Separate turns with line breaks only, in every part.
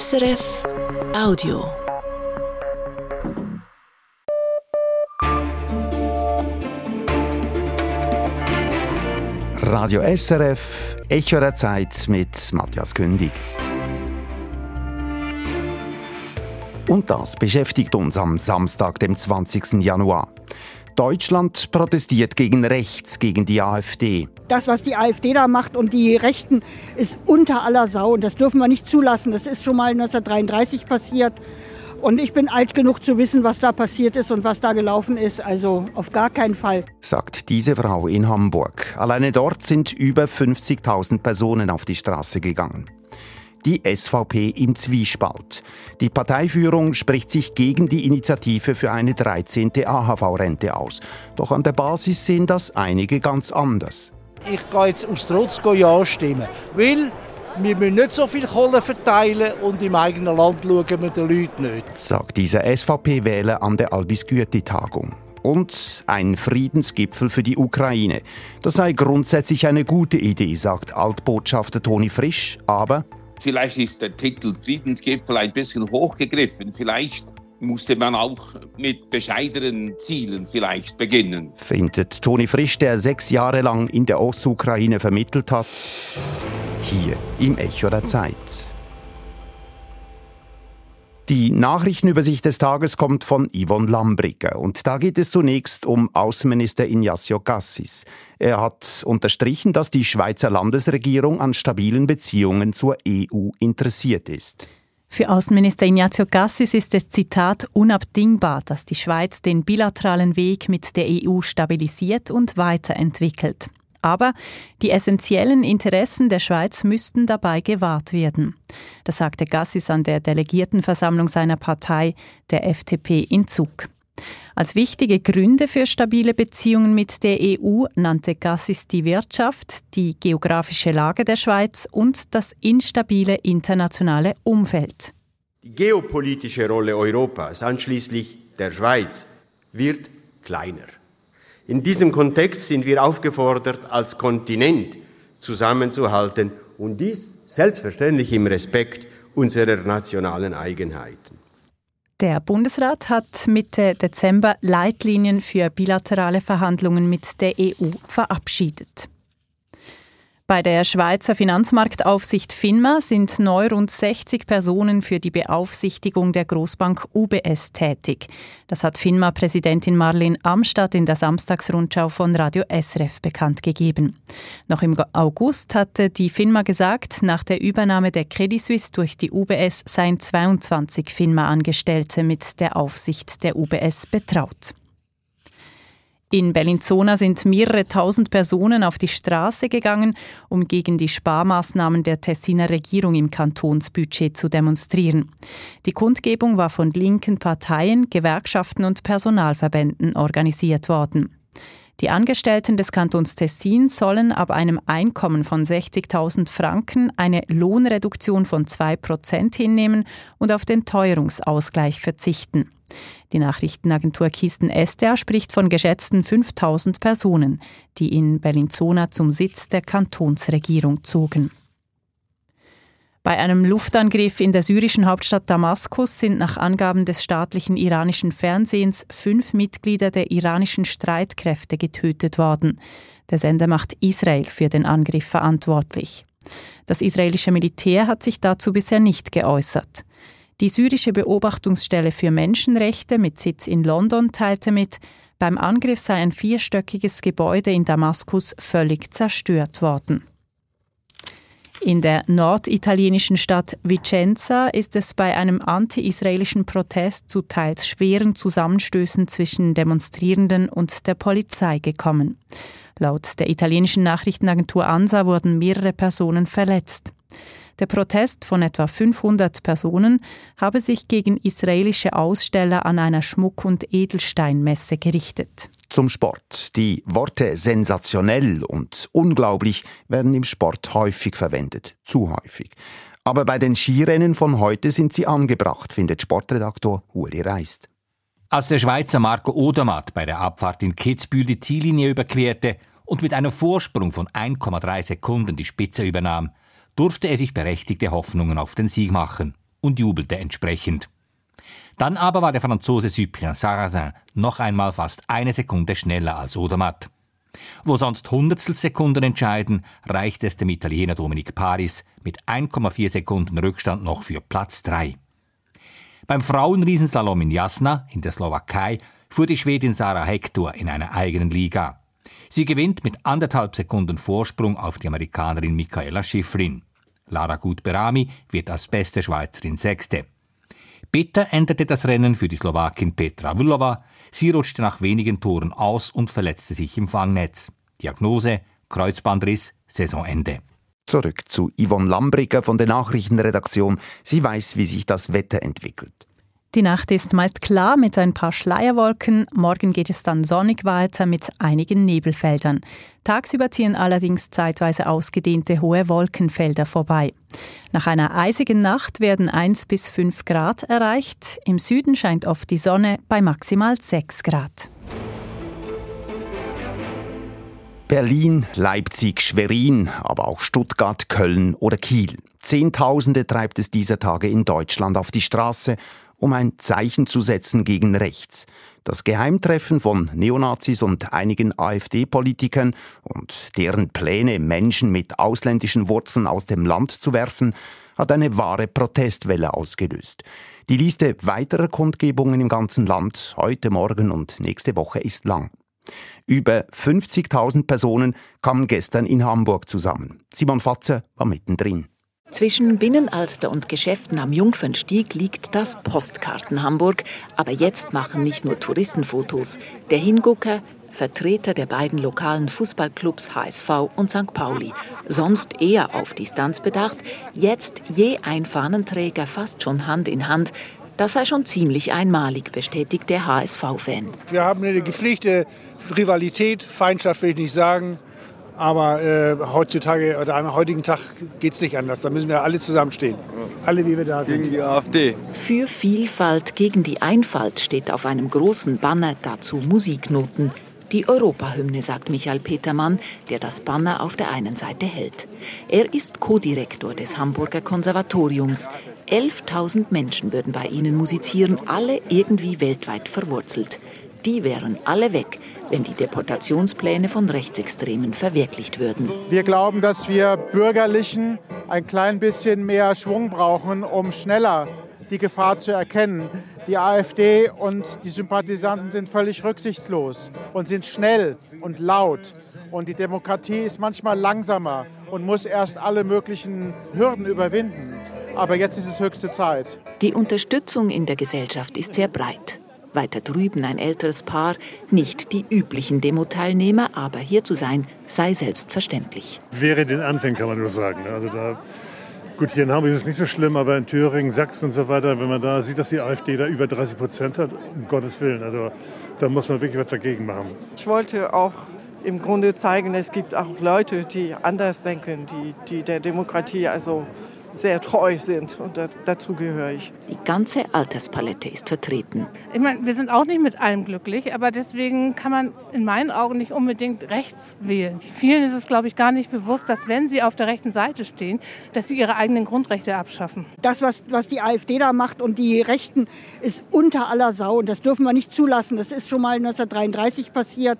SRF Audio.
Radio SRF, Echo der Zeit mit Matthias Kündig. Und das beschäftigt uns am Samstag, dem 20. Januar. Deutschland protestiert gegen rechts, gegen die AfD.
Das, was die AfD da macht und die Rechten, ist unter aller Sau. Und das dürfen wir nicht zulassen. Das ist schon mal 1933 passiert. Und ich bin alt genug zu wissen, was da passiert ist und was da gelaufen ist. Also auf gar keinen Fall.
Sagt diese Frau in Hamburg. Alleine dort sind über 50.000 Personen auf die Straße gegangen die SVP im Zwiespalt. Die Parteiführung spricht sich gegen die Initiative für eine 13. AHV-Rente aus. Doch an der Basis sehen das einige ganz anders.
Ich gehe jetzt aus Trotz Ja stimmen, weil wir müssen nicht so viel Kohle verteilen und im eigenen Land schauen wir den Leuten nicht.
Sagt dieser SVP-Wähler an der Albis-Gürti-Tagung und ein Friedensgipfel für die Ukraine. Das sei grundsätzlich eine gute Idee, sagt Altbotschafter Toni Frisch, aber
Vielleicht ist der Titel Friedensgipfel ein bisschen hochgegriffen. Vielleicht musste man auch mit bescheidenen Zielen vielleicht beginnen.
Findet Toni Frisch, der sechs Jahre lang in der Ostukraine vermittelt hat, hier im Echo der Zeit. Die Nachrichtenübersicht des Tages kommt von Yvonne Lambrigger und da geht es zunächst um Außenminister Ignacio Cassis. Er hat unterstrichen, dass die Schweizer Landesregierung an stabilen Beziehungen zur EU interessiert ist.
Für Außenminister Ignacio Cassis ist es Zitat unabdingbar, dass die Schweiz den bilateralen Weg mit der EU stabilisiert und weiterentwickelt. Aber die essentiellen Interessen der Schweiz müssten dabei gewahrt werden. Das sagte Gassis an der Delegiertenversammlung seiner Partei, der FDP, in Zug. Als wichtige Gründe für stabile Beziehungen mit der EU nannte Gassis die Wirtschaft, die geografische Lage der Schweiz und das instabile internationale Umfeld.
Die geopolitische Rolle Europas, anschließend der Schweiz, wird kleiner. In diesem Kontext sind wir aufgefordert, als Kontinent zusammenzuhalten und dies selbstverständlich im Respekt unserer nationalen Eigenheiten.
Der Bundesrat hat Mitte Dezember Leitlinien für bilaterale Verhandlungen mit der EU verabschiedet. Bei der Schweizer Finanzmarktaufsicht FINMA sind neu rund 60 Personen für die Beaufsichtigung der Großbank UBS tätig. Das hat FINMA-Präsidentin Marlene Amstadt in der Samstagsrundschau von Radio SRF bekannt gegeben. Noch im August hatte die FINMA gesagt, nach der Übernahme der Credit Suisse durch die UBS seien 22 FINMA-Angestellte mit der Aufsicht der UBS betraut. In Bellinzona sind mehrere tausend Personen auf die Straße gegangen, um gegen die Sparmaßnahmen der Tessiner Regierung im Kantonsbudget zu demonstrieren. Die Kundgebung war von linken Parteien, Gewerkschaften und Personalverbänden organisiert worden. Die Angestellten des Kantons Tessin sollen ab einem Einkommen von 60.000 Franken eine Lohnreduktion von 2% hinnehmen und auf den Teuerungsausgleich verzichten. Die Nachrichtenagentur Kisten Estea spricht von geschätzten 5000 Personen, die in Bellinzona zum Sitz der Kantonsregierung zogen. Bei einem Luftangriff in der syrischen Hauptstadt Damaskus sind nach Angaben des staatlichen iranischen Fernsehens fünf Mitglieder der iranischen Streitkräfte getötet worden. Der Sender macht Israel für den Angriff verantwortlich. Das israelische Militär hat sich dazu bisher nicht geäußert. Die syrische Beobachtungsstelle für Menschenrechte mit Sitz in London teilte mit, beim Angriff sei ein vierstöckiges Gebäude in Damaskus völlig zerstört worden. In der norditalienischen Stadt Vicenza ist es bei einem anti-israelischen Protest zu teils schweren Zusammenstößen zwischen Demonstrierenden und der Polizei gekommen. Laut der italienischen Nachrichtenagentur ANSA wurden mehrere Personen verletzt. Der Protest von etwa 500 Personen habe sich gegen israelische Aussteller an einer Schmuck- und Edelsteinmesse gerichtet.
Zum Sport. Die Worte sensationell und unglaublich werden im Sport häufig verwendet. Zu häufig. Aber bei den Skirennen von heute sind sie angebracht, findet Sportredaktor Uli Reist.
Als der Schweizer Marco Odermatt bei der Abfahrt in Kitzbühel die Ziellinie überquerte und mit einem Vorsprung von 1,3 Sekunden die Spitze übernahm, durfte er sich berechtigte Hoffnungen auf den Sieg machen. und jubelte entsprechend. Dann aber war der Franzose Cyprien Sarrazin noch einmal fast eine Sekunde schneller als Odermatt. Wo sonst Hundertstelsekunden entscheiden, reicht es dem Italiener Dominic Paris mit 1,4 Sekunden Rückstand noch für Platz 3. Beim Frauenriesenslalom in Jasna in der Slowakei fuhr die Schwedin Sarah Hector in einer eigenen Liga. Sie gewinnt mit anderthalb Sekunden Vorsprung auf die Amerikanerin Michaela Schifrin. Lara Gut-Berami wird als beste Schweizerin Sechste. Bitter endete das Rennen für die Slowakin Petra Vlhova. Sie rutschte nach wenigen Toren aus und verletzte sich im Fangnetz. Diagnose Kreuzbandriss, Saisonende.
Zurück zu Yvonne Lambricker von der Nachrichtenredaktion. Sie weiß, wie sich das Wetter entwickelt.
Die Nacht ist meist klar mit ein paar Schleierwolken. Morgen geht es dann sonnig weiter mit einigen Nebelfeldern. Tagsüber ziehen allerdings zeitweise ausgedehnte hohe Wolkenfelder vorbei. Nach einer eisigen Nacht werden 1 bis 5 Grad erreicht. Im Süden scheint oft die Sonne bei maximal 6 Grad.
Berlin, Leipzig, Schwerin, aber auch Stuttgart, Köln oder Kiel. Zehntausende treibt es dieser Tage in Deutschland auf die Straße, um ein Zeichen zu setzen gegen rechts. Das Geheimtreffen von Neonazis und einigen AfD-Politikern und deren Pläne, Menschen mit ausländischen Wurzeln aus dem Land zu werfen, hat eine wahre Protestwelle ausgelöst. Die Liste weiterer Kundgebungen im ganzen Land heute, morgen und nächste Woche ist lang. Über 50.000 Personen kamen gestern in Hamburg zusammen. Simon Fatzer war mittendrin.
Zwischen Binnenalster und Geschäften am Jungfernstieg liegt das Postkarten Hamburg. Aber jetzt machen nicht nur Touristen Fotos. Der Hingucker, Vertreter der beiden lokalen Fußballclubs HSV und St. Pauli. Sonst eher auf Distanz bedacht. Jetzt je ein Fahnenträger fast schon Hand in Hand. Das sei schon ziemlich einmalig, bestätigt der HSV-Fan.
Wir haben eine gepflegte Rivalität, Feindschaft will ich nicht sagen. Aber äh, heutzutage oder am heutigen Tag geht es nicht anders. Da müssen wir alle zusammenstehen. Alle, wie wir da sind.
Gegen die AfD.
Für Vielfalt gegen die Einfalt steht auf einem großen Banner dazu Musiknoten. Die Europahymne, sagt Michael Petermann, der das Banner auf der einen Seite hält. Er ist Co-Direktor des Hamburger Konservatoriums. 11.000 Menschen würden bei ihnen musizieren, alle irgendwie weltweit verwurzelt. Die wären alle weg, wenn die Deportationspläne von Rechtsextremen verwirklicht würden.
Wir glauben, dass wir Bürgerlichen ein klein bisschen mehr Schwung brauchen, um schneller die Gefahr zu erkennen. Die AfD und die Sympathisanten sind völlig rücksichtslos und sind schnell und laut. Und die Demokratie ist manchmal langsamer und muss erst alle möglichen Hürden überwinden. Aber jetzt ist es höchste Zeit.
Die Unterstützung in der Gesellschaft ist sehr breit. Weiter drüben ein älteres Paar, nicht die üblichen Demo-Teilnehmer, aber hier zu sein, sei selbstverständlich.
Wäre den Anfängen, kann man nur sagen. Also da, gut, hier in Hamburg ist es nicht so schlimm, aber in Thüringen, Sachsen und so weiter, wenn man da sieht, dass die AfD da über 30 Prozent hat, um Gottes Willen, also da muss man wirklich was dagegen machen.
Ich wollte auch im Grunde zeigen, es gibt auch Leute, die anders denken, die, die der Demokratie also sehr treu sind und dazu gehöre ich.
Die ganze Alterspalette ist vertreten.
Ich meine, wir sind auch nicht mit allem glücklich, aber deswegen kann man in meinen Augen nicht unbedingt rechts wählen. Vielen ist es, glaube ich, gar nicht bewusst, dass wenn sie auf der rechten Seite stehen, dass sie ihre eigenen Grundrechte abschaffen.
Das, was, was die AfD da macht und die Rechten, ist unter aller Sau und das dürfen wir nicht zulassen. Das ist schon mal 1933 passiert.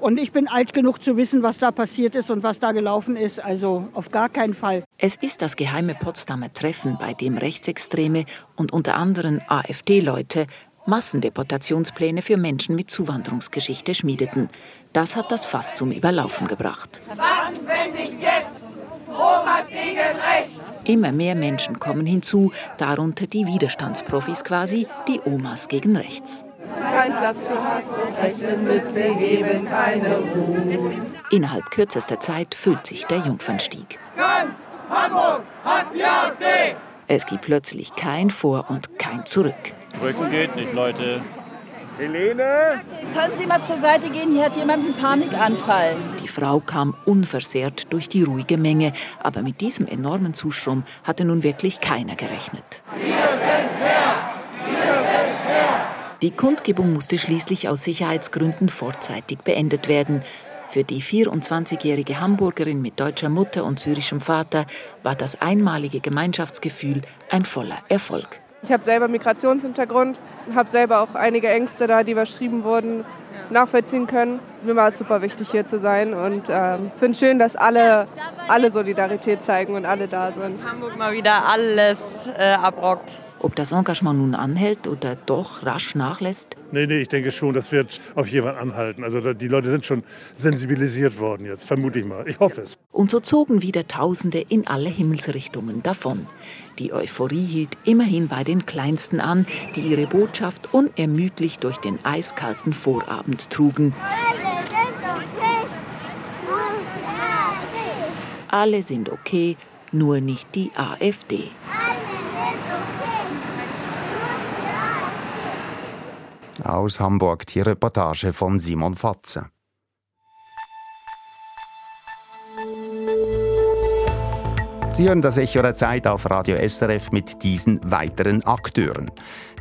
Und ich bin alt genug zu wissen, was da passiert ist und was da gelaufen ist. Also auf gar keinen Fall.
Es ist das geheime Potsdamer Treffen, bei dem Rechtsextreme und unter anderem AfD-Leute Massendeportationspläne für Menschen mit Zuwanderungsgeschichte schmiedeten. Das hat das Fass zum Überlaufen gebracht.
Wann, wenn nicht jetzt? Omas gegen rechts!
Immer mehr Menschen kommen hinzu, darunter die Widerstandsprofis quasi, die Omas gegen rechts.
Kein Platz für Hass und Rechten müsst wir geben, keine Ruhe.
Innerhalb kürzester Zeit füllt sich der Jungfernstieg.
Ganz Hamburg hasst die AfD!
Es gibt plötzlich kein Vor und kein Zurück.
Rücken geht nicht, Leute.
Helene?
Können Sie mal zur Seite gehen? Hier hat jemand einen Panikanfall.
Die Frau kam unversehrt durch die ruhige Menge, aber mit diesem enormen Zustrom hatte nun wirklich keiner gerechnet.
Wir sind mehr! Wir sind mehr!
Die Kundgebung musste schließlich aus Sicherheitsgründen vorzeitig beendet werden. Für die 24-jährige Hamburgerin mit deutscher Mutter und syrischem Vater war das einmalige Gemeinschaftsgefühl ein voller Erfolg.
Ich habe selber Migrationshintergrund, habe selber auch einige Ängste da, die überschrieben wurden, nachvollziehen können. Mir war es super wichtig, hier zu sein und äh, finde es schön, dass alle, alle Solidarität zeigen und alle da sind.
Hamburg mal wieder alles äh, abrockt.
Ob das Engagement nun anhält oder doch rasch nachlässt?
Nee, nee, ich denke schon, das wird auf jeden Fall anhalten. Also die Leute sind schon sensibilisiert worden jetzt, vermute ich mal. Ich hoffe es.
Und so zogen wieder Tausende in alle Himmelsrichtungen davon. Die Euphorie hielt immerhin bei den Kleinsten an, die ihre Botschaft unermüdlich durch den eiskalten Vorabend trugen. Alle sind okay, nur nicht die AfD.
Aus Hamburg die Reportage von Simon Fatze. Sie hören das Echo der Zeit auf Radio SRF mit diesen weiteren Akteuren.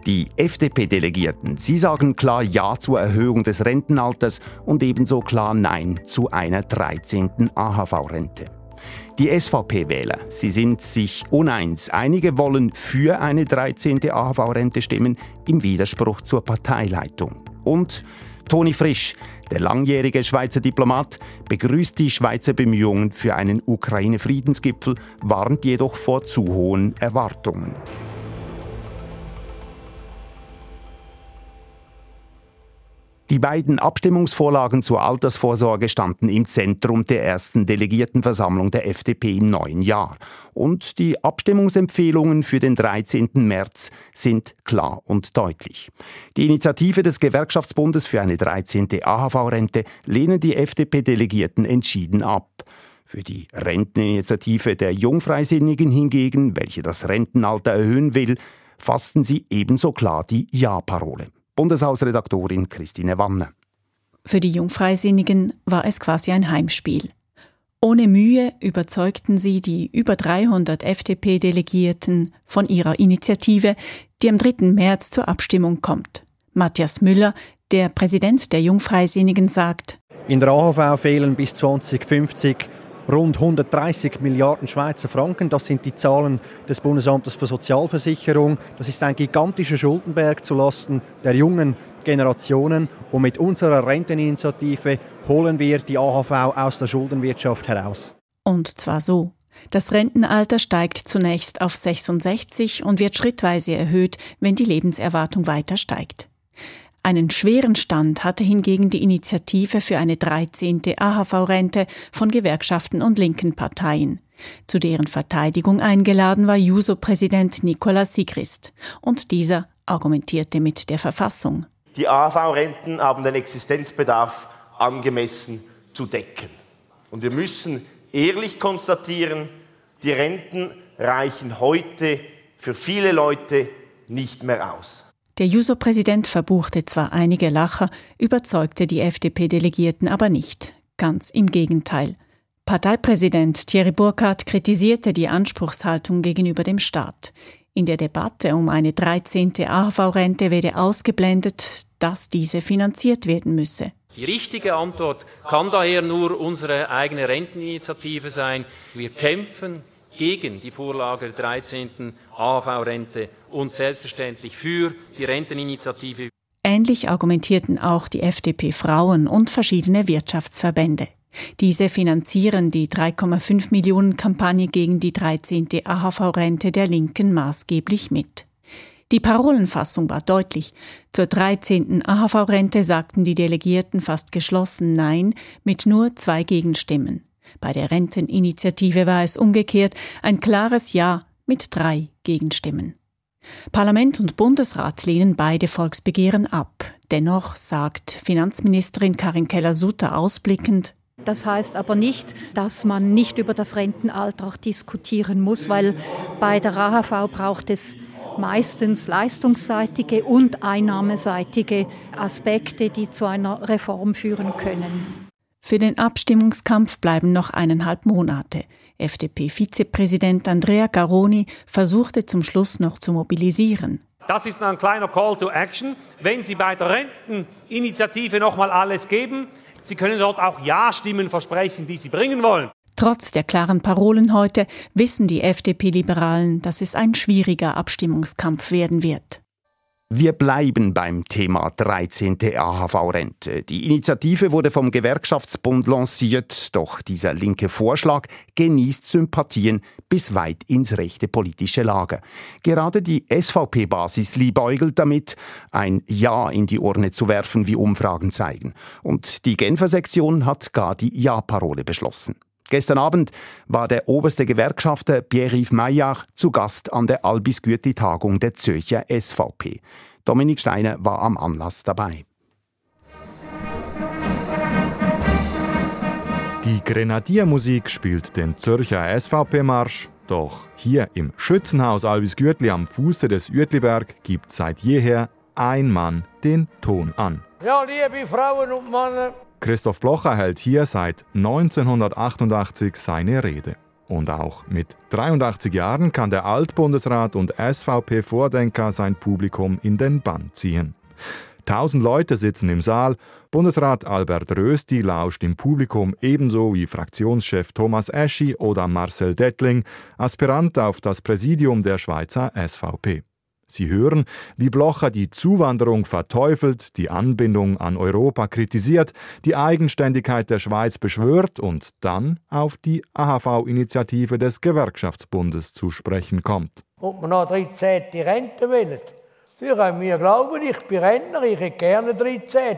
Die FDP-Delegierten, sie sagen klar Ja zur Erhöhung des Rentenalters und ebenso klar Nein zu einer 13. AHV-Rente. Die SVP-Wähler, sie sind sich uneins. Einige wollen für eine 13. AHV-Rente stimmen, im Widerspruch zur Parteileitung. Und Toni Frisch, der langjährige Schweizer Diplomat, begrüßt die Schweizer Bemühungen für einen Ukraine-Friedensgipfel, warnt jedoch vor zu hohen Erwartungen. Die beiden Abstimmungsvorlagen zur Altersvorsorge standen im Zentrum der ersten Delegiertenversammlung der FDP im neuen Jahr. Und die Abstimmungsempfehlungen für den 13. März sind klar und deutlich. Die Initiative des Gewerkschaftsbundes für eine 13. AHV-Rente lehnen die FDP-Delegierten entschieden ab. Für die Renteninitiative der Jungfreisinnigen hingegen, welche das Rentenalter erhöhen will, fassten sie ebenso klar die Ja-Parole. Bundeshausredaktorin Christine Wanne.
Für die Jungfreisinnigen war es quasi ein Heimspiel. Ohne Mühe überzeugten sie die über 300 FDP-Delegierten von ihrer Initiative, die am 3. März zur Abstimmung kommt. Matthias Müller, der Präsident der Jungfreisinnigen, sagt,
in der AHV fehlen bis 2050 rund 130 Milliarden Schweizer Franken. Das sind die Zahlen des Bundesamtes für Sozialversicherung. Das ist ein gigantischer Schuldenberg zulasten der jungen Generationen. Und mit unserer Renteninitiative holen wir die AHV aus der Schuldenwirtschaft heraus.
Und zwar so. Das Rentenalter steigt zunächst auf 66 und wird schrittweise erhöht, wenn die Lebenserwartung weiter steigt. Einen schweren Stand hatte hingegen die Initiative für eine 13. AHV-Rente von Gewerkschaften und linken Parteien. Zu deren Verteidigung eingeladen war Juso-Präsident Nicolas Sigrist. Und dieser argumentierte mit der Verfassung.
Die AHV-Renten haben den Existenzbedarf angemessen zu decken. Und wir müssen ehrlich konstatieren, die Renten reichen heute für viele Leute nicht mehr aus.
Der Juso-Präsident verbuchte zwar einige Lacher, überzeugte die FDP-Delegierten aber nicht. Ganz im Gegenteil. Parteipräsident Thierry Burkhardt kritisierte die Anspruchshaltung gegenüber dem Staat. In der Debatte um eine 13. AHV-Rente werde ausgeblendet, dass diese finanziert werden müsse.
Die richtige Antwort kann daher nur unsere eigene Renteninitiative sein. Wir kämpfen gegen die Vorlage der 13. AHV-Rente und selbstverständlich für die Renteninitiative.
Ähnlich argumentierten auch die FDP-Frauen und verschiedene Wirtschaftsverbände. Diese finanzieren die 3,5 Millionen Kampagne gegen die 13. AHV-Rente der Linken maßgeblich mit. Die Parolenfassung war deutlich. Zur 13. AHV-Rente sagten die Delegierten fast geschlossen Nein mit nur zwei Gegenstimmen. Bei der Renteninitiative war es umgekehrt ein klares Ja mit drei Gegenstimmen. Parlament und Bundesrat lehnen beide Volksbegehren ab. Dennoch sagt Finanzministerin Karin Keller-Sutter ausblickend,
das heißt aber nicht, dass man nicht über das Rentenalter auch diskutieren muss, weil bei der AHV braucht es meistens leistungsseitige und einnahmeseitige Aspekte, die zu einer Reform führen können.
Für den Abstimmungskampf bleiben noch eineinhalb Monate. FDP-Vizepräsident Andrea Garoni versuchte zum Schluss noch zu mobilisieren.
Das ist ein kleiner Call to Action. Wenn Sie bei der Renteninitiative nochmal alles geben, Sie können dort auch Ja-Stimmen versprechen, die Sie bringen wollen.
Trotz der klaren Parolen heute wissen die FDP-Liberalen, dass es ein schwieriger Abstimmungskampf werden wird.
Wir bleiben beim Thema 13. AHV-Rente. Die Initiative wurde vom Gewerkschaftsbund lanciert, doch dieser linke Vorschlag genießt Sympathien bis weit ins rechte politische Lager. Gerade die SVP-Basis liebäugelt damit, ein Ja in die Urne zu werfen, wie Umfragen zeigen. Und die Genfer Sektion hat gar die Ja-Parole beschlossen. Gestern Abend war der oberste Gewerkschafter Pierre-Yves Maillard zu Gast an der Albis-Gürtli-Tagung der Zürcher SVP. Dominik Steiner war am Anlass dabei.
Die Grenadiermusik spielt den Zürcher SVP-Marsch. Doch hier im Schützenhaus Albis Gürtli am Fuße des Uetliberg gibt seit jeher ein Mann den Ton an.
Ja, liebe Frauen und Männer,
Christoph Blocher hält hier seit 1988 seine Rede. Und auch mit 83 Jahren kann der Altbundesrat und SVP-Vordenker sein Publikum in den Bann ziehen. Tausend Leute sitzen im Saal. Bundesrat Albert Rösti lauscht im Publikum ebenso wie Fraktionschef Thomas Eschi oder Marcel Dettling, Aspirant auf das Präsidium der Schweizer SVP. Sie hören, wie Blocher die Zuwanderung verteufelt, die Anbindung an Europa kritisiert, die Eigenständigkeit der Schweiz beschwört und dann auf die AHV-Initiative des Gewerkschaftsbundes zu sprechen kommt.
Ob man noch 13. Rente will. Für wir glauben, ich bin Renner, ich hätte gerne 13.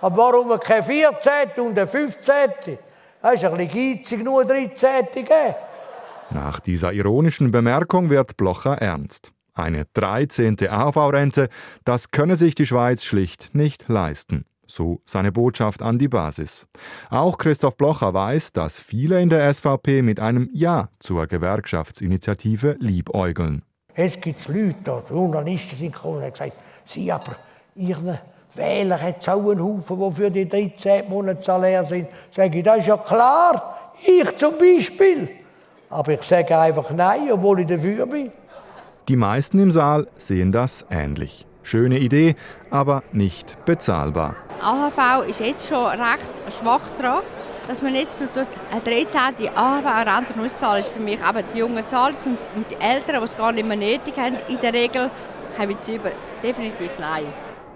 Aber warum kein 14. und ein 15.? Das ist ein bisschen geizig, nur 13. geben.
Nach dieser ironischen Bemerkung wird Blocher ernst. Eine 13. AV-Rente, das könne sich die Schweiz schlicht nicht leisten. So seine Botschaft an die Basis. Auch Christoph Blocher weiß, dass viele in der SVP mit einem Ja zur Gewerkschaftsinitiative liebäugeln.
Es gibt Leute, Journalisten sind gekommen und haben gesagt, sie aber, ihren Wähler hat es auch einen Haufen, die für die 13 Monate Salär sind. Sage ich, das ist ja klar, ich zum Beispiel. Aber ich sage einfach Nein, obwohl ich dafür bin.
Die meisten im Saal sehen das ähnlich. Schöne Idee, aber nicht bezahlbar.
AHV ist jetzt schon recht schwach dran. Dass man jetzt noch eine 13. AHV-Rente auszahlen ist für mich eben die jungen Zahlen und die Älteren, die es gar nicht mehr nötig haben, in der Regel, kommen sie über. Definitiv nein.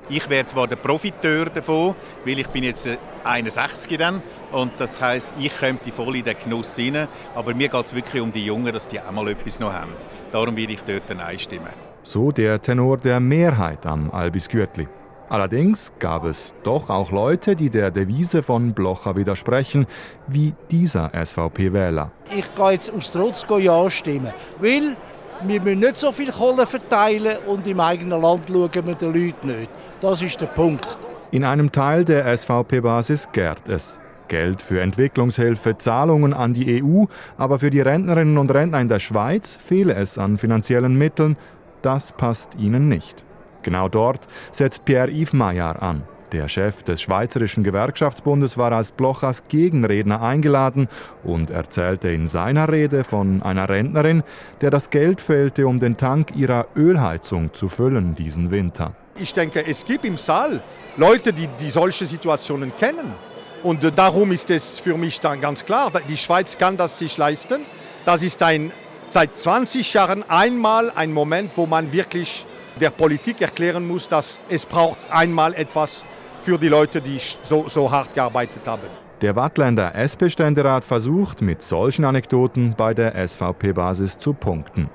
Ich wäre zwar der Profiteur davon, weil ich bin jetzt 61 dann und das heißt, ich könnte voll in den Genuss rein, aber mir geht es wirklich um die Jungen, dass die auch mal etwas noch haben. Darum werde ich dort Nein stimmen.
So der Tenor der Mehrheit am Albis Gürtli. Allerdings gab es doch auch Leute, die der Devise von Blocher widersprechen, wie dieser SVP-Wähler.
Ich gehe jetzt aus Trotz Ja stimmen, weil wir müssen nicht so viel Kohle verteilen und im eigenen Land schauen wir den Leuten nicht. Das ist der Punkt.
In einem Teil der SVP-Basis gärt es. Geld für Entwicklungshilfe, Zahlungen an die EU, aber für die Rentnerinnen und Rentner in der Schweiz fehle es an finanziellen Mitteln. Das passt ihnen nicht. Genau dort setzt Pierre-Yves Maillard an. Der Chef des Schweizerischen Gewerkschaftsbundes war als Blochers Gegenredner eingeladen und erzählte in seiner Rede von einer Rentnerin, der das Geld fehlte, um den Tank ihrer Ölheizung zu füllen diesen Winter.
Ich denke, es gibt im Saal Leute, die, die solche Situationen kennen. Und darum ist es für mich dann ganz klar, die Schweiz kann das sich leisten. Das ist ein, seit 20 Jahren einmal ein Moment, wo man wirklich der Politik erklären muss, dass es braucht einmal etwas für die Leute, die so, so hart gearbeitet haben.
Der Wattländer SP-Ständerat versucht mit solchen Anekdoten bei der SVP-Basis zu punkten.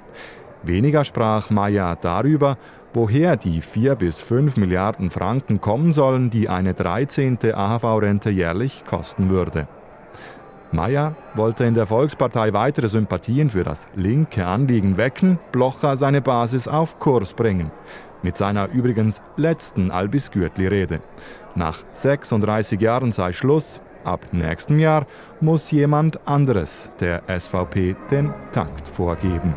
Weniger sprach Maya darüber, woher die 4 bis 5 Milliarden Franken kommen sollen, die eine 13. AHV-Rente jährlich kosten würde. Meyer wollte in der Volkspartei weitere Sympathien für das linke Anliegen wecken, Blocher seine Basis auf Kurs bringen. Mit seiner übrigens letzten Albis Gürtli-Rede. Nach 36 Jahren sei Schluss. Ab nächstem Jahr muss jemand anderes der SVP den Takt vorgeben.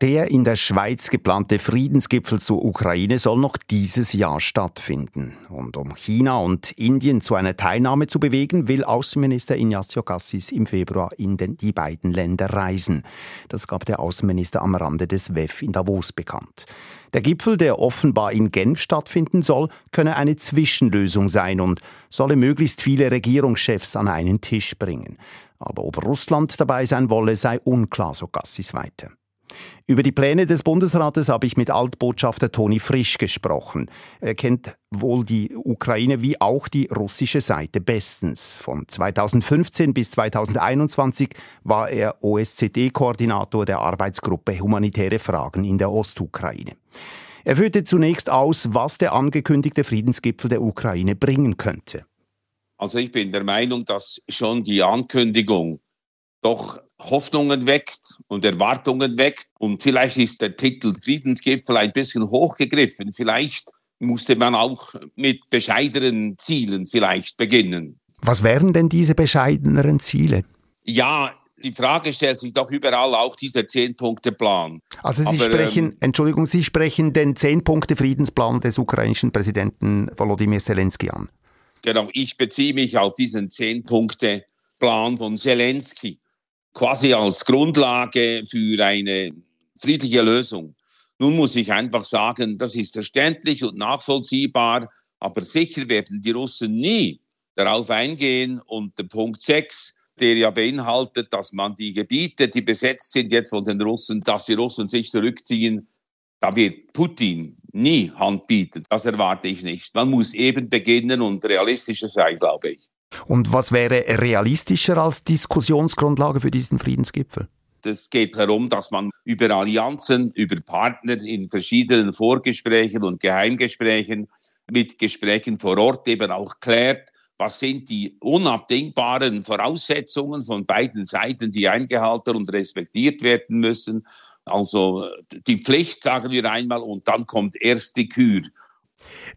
Der in der Schweiz geplante Friedensgipfel zur Ukraine soll noch dieses Jahr stattfinden. Und um China und Indien zu einer Teilnahme zu bewegen, will Außenminister Ignacio Cassis im Februar in den, die beiden Länder reisen. Das gab der Außenminister am Rande des WEF in Davos bekannt. Der Gipfel, der offenbar in Genf stattfinden soll, könne eine Zwischenlösung sein und solle möglichst viele Regierungschefs an einen Tisch bringen. Aber ob Russland dabei sein wolle, sei unklar, so Cassis weiter. Über die Pläne des Bundesrates habe ich mit Altbotschafter Toni Frisch gesprochen. Er kennt wohl die Ukraine wie auch die russische Seite bestens. Von 2015 bis 2021 war er OSZE-Koordinator der Arbeitsgruppe Humanitäre Fragen in der Ostukraine. Er führte zunächst aus, was der angekündigte Friedensgipfel der Ukraine bringen könnte.
Also ich bin der Meinung, dass schon die Ankündigung doch Hoffnungen weckt und Erwartungen weckt. Und vielleicht ist der Titel Friedensgipfel ein bisschen hochgegriffen. Vielleicht musste man auch mit bescheidenen Zielen vielleicht beginnen.
Was wären denn diese bescheideneren Ziele?
Ja, die Frage stellt sich doch überall auch dieser Zehn-Punkte-Plan.
Also Sie Aber, sprechen, ähm, Entschuldigung, Sie sprechen den Zehn-Punkte-Friedensplan des ukrainischen Präsidenten Volodymyr Zelensky an.
Genau, ich beziehe mich auf diesen Zehn-Punkte-Plan von Zelensky quasi als Grundlage für eine friedliche Lösung. Nun muss ich einfach sagen, das ist verständlich und nachvollziehbar, aber sicher werden die Russen nie darauf eingehen. Und der Punkt 6, der ja beinhaltet, dass man die Gebiete, die besetzt sind jetzt von den Russen, dass die Russen sich zurückziehen, da wird Putin nie Hand bieten. Das erwarte ich nicht. Man muss eben beginnen und realistischer sein, glaube ich.
Und was wäre realistischer als Diskussionsgrundlage für diesen Friedensgipfel?
Es geht darum, dass man über Allianzen, über Partner in verschiedenen Vorgesprächen und Geheimgesprächen mit Gesprächen vor Ort eben auch klärt, was sind die unabdingbaren Voraussetzungen von beiden Seiten, die eingehalten und respektiert werden müssen. Also die Pflicht, sagen wir einmal, und dann kommt erst die Kür.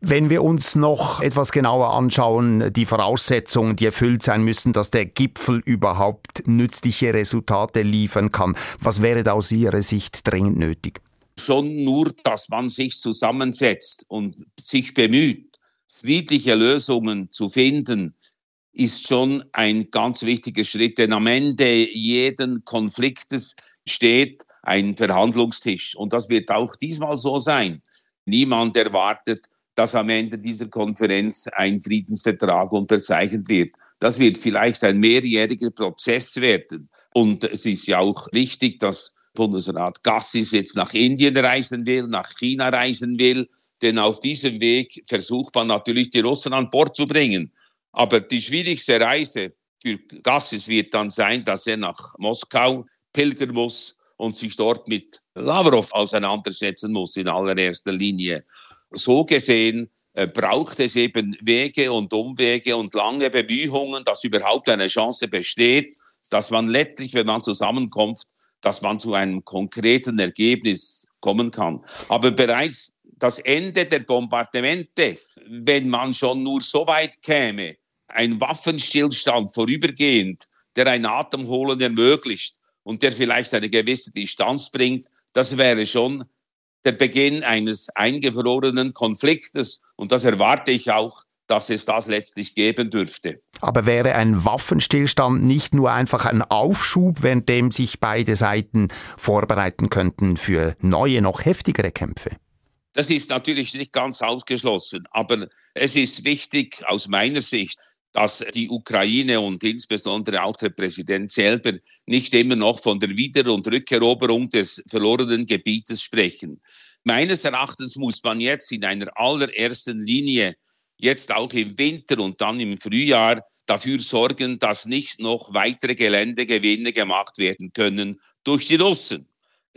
Wenn wir uns noch etwas genauer anschauen, die Voraussetzungen, die erfüllt sein müssen, dass der Gipfel überhaupt nützliche Resultate liefern kann, was wäre da aus Ihrer Sicht dringend nötig?
Schon nur, dass man sich zusammensetzt und sich bemüht, friedliche Lösungen zu finden, ist schon ein ganz wichtiger Schritt. Denn am Ende jeden Konfliktes steht ein Verhandlungstisch. Und das wird auch diesmal so sein. Niemand erwartet, dass am Ende dieser Konferenz ein Friedensvertrag unterzeichnet wird. Das wird vielleicht ein mehrjähriger Prozess werden. Und es ist ja auch richtig, dass Bundesrat Gassis jetzt nach Indien reisen will, nach China reisen will. Denn auf diesem Weg versucht man natürlich, die Russen an Bord zu bringen. Aber die schwierigste Reise für Gassis wird dann sein, dass er nach Moskau pilgern muss und sich dort mit Lavrov auseinandersetzen muss in allererster Linie so gesehen äh, braucht es eben Wege und Umwege und lange Bemühungen, dass überhaupt eine Chance besteht, dass man letztlich, wenn man zusammenkommt, dass man zu einem konkreten Ergebnis kommen kann. Aber bereits das Ende der Bombardemente, wenn man schon nur so weit käme, ein Waffenstillstand vorübergehend, der ein Atemholen ermöglicht und der vielleicht eine gewisse Distanz bringt, das wäre schon der Beginn eines eingefrorenen Konfliktes. Und das erwarte ich auch, dass es das letztlich geben dürfte.
Aber wäre ein Waffenstillstand nicht nur einfach ein Aufschub, während dem sich beide Seiten vorbereiten könnten für neue, noch heftigere Kämpfe?
Das ist natürlich nicht ganz ausgeschlossen, aber es ist wichtig aus meiner Sicht, dass die Ukraine und insbesondere auch der Präsident selber nicht immer noch von der Wieder- und Rückeroberung des verlorenen Gebietes sprechen. Meines Erachtens muss man jetzt in einer allerersten Linie, jetzt auch im Winter und dann im Frühjahr, dafür sorgen, dass nicht noch weitere Geländegewinne gemacht werden können durch die Russen.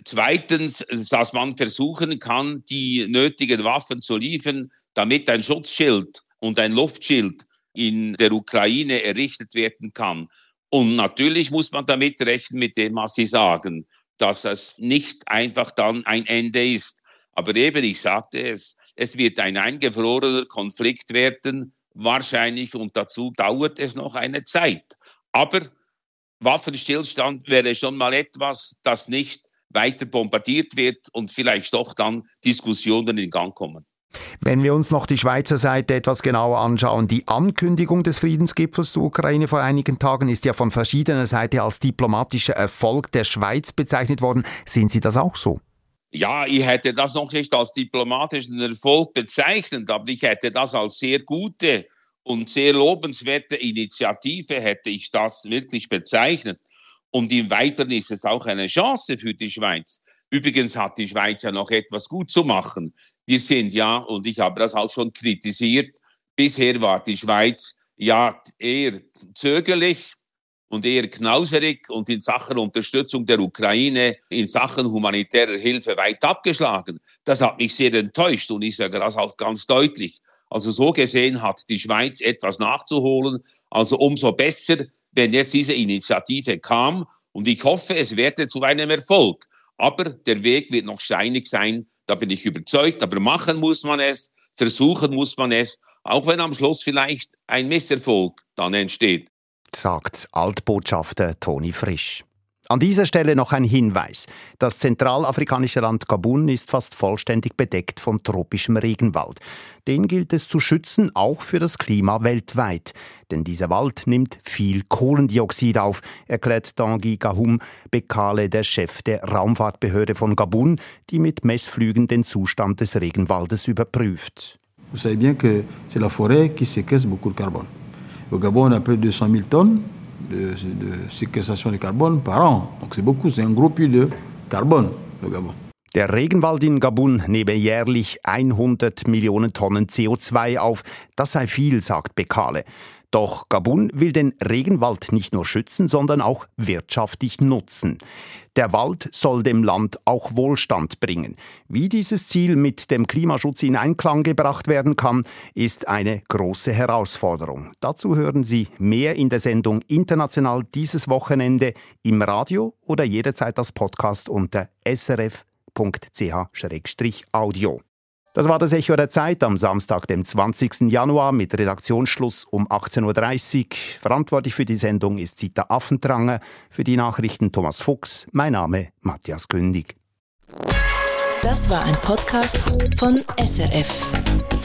Zweitens, dass man versuchen kann, die nötigen Waffen zu liefern, damit ein Schutzschild und ein Luftschild in der Ukraine errichtet werden kann. Und natürlich muss man damit rechnen, mit dem, was Sie sagen, dass es nicht einfach dann ein Ende ist. Aber eben, ich sagte es, es wird ein eingefrorener Konflikt werden, wahrscheinlich, und dazu dauert es noch eine Zeit. Aber Waffenstillstand wäre schon mal etwas, das nicht weiter bombardiert wird und vielleicht doch dann Diskussionen in Gang kommen.
Wenn wir uns noch die Schweizer Seite etwas genauer anschauen, die Ankündigung des Friedensgipfels zur Ukraine vor einigen Tagen ist ja von verschiedener Seite als diplomatischer Erfolg der Schweiz bezeichnet worden. Sehen Sie das auch so?
Ja, ich hätte das noch nicht als diplomatischen Erfolg bezeichnet, aber ich hätte das als sehr gute und sehr lobenswerte Initiative, hätte ich das wirklich bezeichnet. Und im Weiteren ist es auch eine Chance für die Schweiz. Übrigens hat die Schweiz ja noch etwas gut zu machen. Wir sind ja, und ich habe das auch schon kritisiert, bisher war die Schweiz ja eher zögerlich und eher knauserig und in Sachen Unterstützung der Ukraine, in Sachen humanitärer Hilfe weit abgeschlagen. Das hat mich sehr enttäuscht und ich sage das auch ganz deutlich. Also so gesehen hat die Schweiz etwas nachzuholen. Also umso besser, wenn jetzt diese Initiative kam. Und ich hoffe, es werde zu einem Erfolg. Aber der Weg wird noch steinig sein, da bin ich überzeugt. Aber machen muss man es, versuchen muss man es, auch wenn am Schluss vielleicht ein Misserfolg dann entsteht.
Sagt Altbotschafter Toni Frisch. An dieser Stelle noch ein Hinweis. Das zentralafrikanische Land Gabun ist fast vollständig bedeckt von tropischem Regenwald. Den gilt es zu schützen, auch für das Klima weltweit. Denn dieser Wald nimmt viel Kohlendioxid auf, erklärt Tanguy Gahum Bekale, der Chef der Raumfahrtbehörde von Gabun, die mit Messflügen den Zustand des Regenwaldes überprüft.
Vous savez bien que c'est la forêt qui séquestre beaucoup de carbone. Au Gabon, on a plus de 200 000 tonnes de, séquestration de carbone par an. Donc c'est beaucoup, c'est un gros puits de carbone, le Gabon.
Der Regenwald in Gabun nehme jährlich 100 Millionen Tonnen CO2 auf. Das sei viel, sagt Bekale. Doch Gabun will den Regenwald nicht nur schützen, sondern auch wirtschaftlich nutzen. Der Wald soll dem Land auch Wohlstand bringen. Wie dieses Ziel mit dem Klimaschutz in Einklang gebracht werden kann, ist eine große Herausforderung. Dazu hören Sie mehr in der Sendung International dieses Wochenende im Radio oder jederzeit als Podcast unter srf.ch-audio. Das war das Echo der Zeit am Samstag, dem 20. Januar mit Redaktionsschluss um 18.30 Uhr. Verantwortlich für die Sendung ist Zita Affentranger, für die Nachrichten Thomas Fuchs. Mein Name Matthias Kündig.
Das war ein Podcast von SRF.